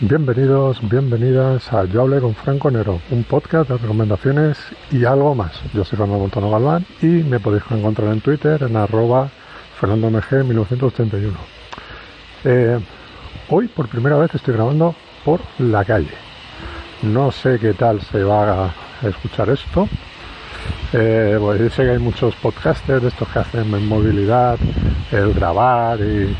Bienvenidos, bienvenidas a Yo hablé con Franco Nero, un podcast de recomendaciones y algo más. Yo soy Fernando Montano Galván y me podéis encontrar en Twitter en arroba FernandoMG1981. Eh, hoy por primera vez estoy grabando por la calle. No sé qué tal se va a escuchar esto. Eh, pues sé que hay muchos podcasters estos que hacen en movilidad, el grabar y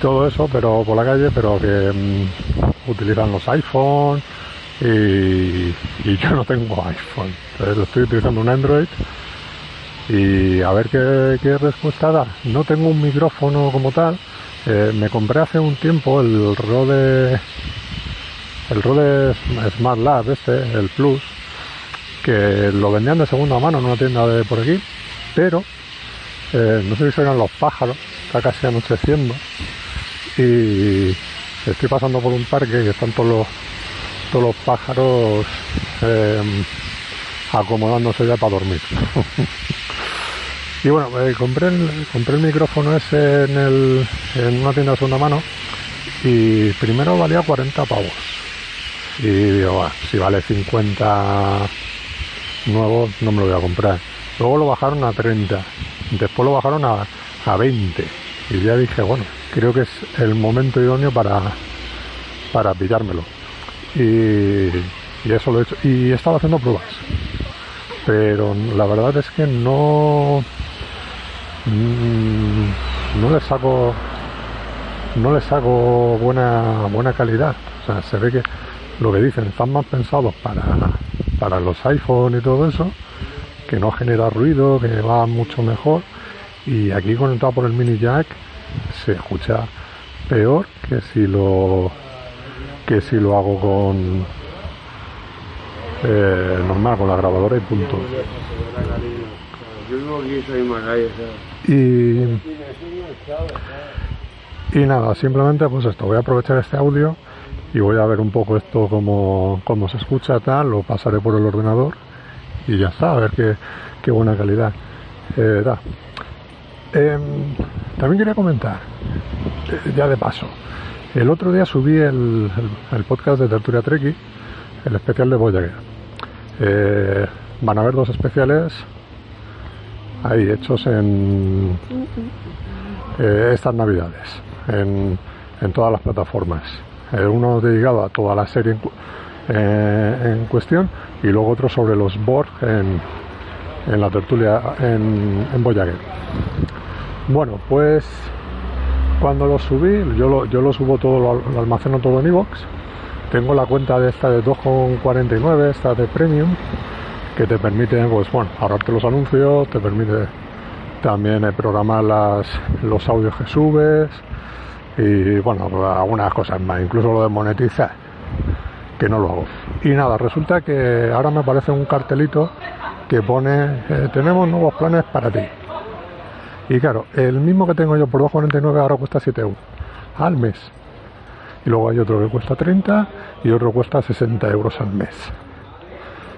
todo eso, pero por la calle, pero que mm, utilizan los iPhone y, yo no tengo iPhone. Entonces estoy utilizando un Android y a ver qué, respuesta da. No tengo un micrófono como tal. Eh, me compré hace un tiempo el Rode el Rode Smart Lab este, el Plus, que lo vendían de segunda mano en una tienda de por aquí, pero eh, no sé si serán los pájaros, está casi anocheciendo y estoy pasando por un parque y están todos los, todos los pájaros em, acomodándose ya para dormir. y bueno, eh, compré, el, compré el micrófono ese en, el, en una tienda de segunda mano y primero valía 40 pavos. Y digo, si vale 50 nuevos no me lo voy a comprar. Luego lo bajaron a 30, después lo bajaron a, a 20 y ya dije, bueno, creo que es el momento idóneo para, para pillármelo. Y, eso lo he hecho. Y he estado haciendo pruebas. Pero la verdad es que no. Mm, no le saco. No le saco buena, buena calidad. O sea, se ve que lo que dicen están más pensados para, para los iPhone y todo eso, que no genera ruido, que va mucho mejor. Y aquí conectado por el mini jack se escucha peor que si lo que si lo hago con eh, normal con la grabadora y punto. Y y nada simplemente pues esto voy a aprovechar este audio y voy a ver un poco esto como, como se escucha tal lo pasaré por el ordenador y ya está a ver qué, qué buena calidad eh, Em, también quería comentar, eh, ya de paso, el otro día subí el, podcast de Tertulia Treki, el especial de Voyager. Eh, van a haber dos especiales ahí hechos en eh, estas navidades, en, todas las plataformas. uno dedicado a toda la serie en, cuestión y luego otro sobre los Borg en, la tertulia en, en Voyager. Bueno, pues cuando lo subí, yo lo, yo lo subo todo, lo, almaceno todo en iVoox. Tengo la cuenta de esta de 2,49, esta de Premium, que te permite, pues bueno, ahorrarte los anuncios, te permite también eh, programar las, los audios que subes y bueno, algunas cosas más, incluso lo de monetizar, que no lo hago. Y nada, resulta que ahora me aparece un cartelito que pone, eh, tenemos nuevos planes para ti y claro, el mismo que tengo yo por 2,49 ahora cuesta 7 euros al mes. Y luego hay otro que cuesta 30 y otro cuesta 60 euros al mes.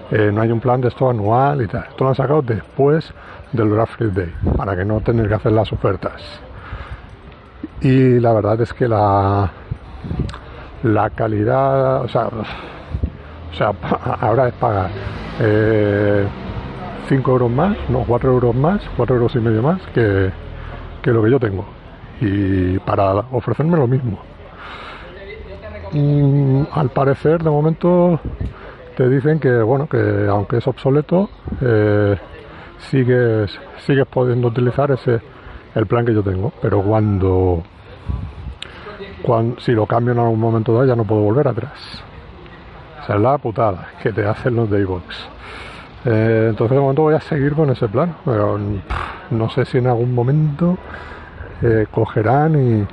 Eh, no hay un plan de esto anual y tal. Esto lo han sacado después del Black Friday para que no tener que hacer las ofertas. Y la verdad es que la, la calidad, o sea, o sea, ahora es pagar. Eh, 5 euros más, no, 4 euros más, 4 euros y medio más que, lo que yo tengo. Y para ofrecerme lo mismo. Mm, al parecer, de momento, te dicen que, bueno, que aunque es obsoleto, eh, sigues, sigues pudiendo utilizar ese el plan que yo tengo. Pero cuando, cuando si lo cambio en algún momento dado, ya no puedo volver atrás. Esa es la putada que te hacen los de eh, entonces de momento voy a seguir con ese plan, pero no sé si en algún momento eh, cogerán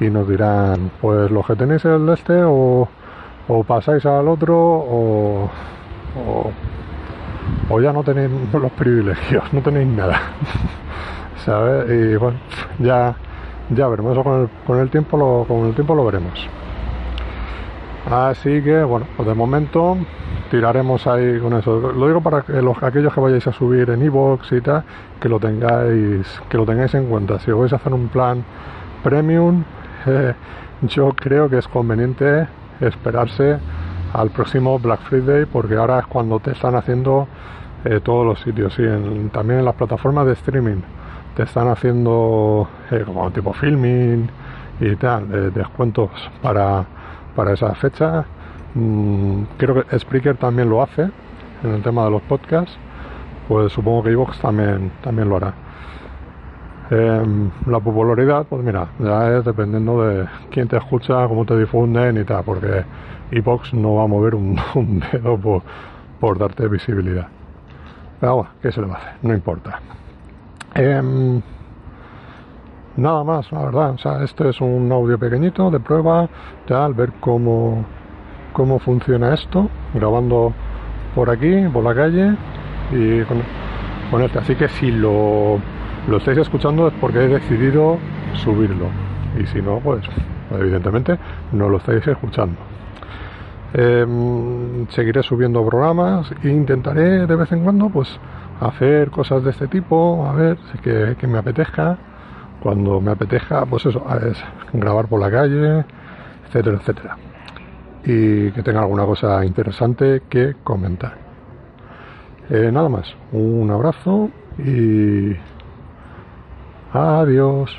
y nos dirán, pues los que tenéis el este o, pasáis al otro o, o, ya no tenéis los privilegios, no tenéis nada. ¿Sabes? Y bueno, ya, ya veremos, eso con el, con el tiempo lo, con el tiempo lo veremos. Así que bueno, pues de momento tiraremos ahí con eso. Lo digo para que los, aquellos que vayáis a subir en iVoox y tal, que lo tengáis, que lo tengáis en cuenta. Si vais a hacer un plan premium, eh, yo creo que es conveniente esperarse al próximo Black Friday porque ahora es cuando te están haciendo eh, todos los sitios y también en las plataformas de streaming te están haciendo eh, como tipo filming y tal, descuentos para, para esa fecha creo que Spreaker también lo hace en el tema de los podcasts. Pues supongo que Evox también, también lo hará. Em, la popularidad, pues mira, ya es dependiendo de quién te escucha, cómo te difunden y tal, porque Evox no va a mover un, dedo por, darte visibilidad. Pero bueno, ¿qué se le va a hacer? No importa. Em, nada más, la verdad. O sea, este es un audio pequeñito de prueba, tal, ver cómo cómo funciona esto, grabando por aquí, por la calle y con, este. Así que si lo, lo estáis escuchando es porque he decidido subirlo. Y si no, pues evidentemente no lo estáis escuchando. Em, seguiré subiendo programas e intentaré de vez en cuando pues hacer cosas de este tipo, a ver si que, que me apetezca. Cuando me apetezca, pues eso, es grabar por la calle, etcétera, etcétera y que tenga alguna cosa interesante que comentar. Eh, nada más, un abrazo y adiós.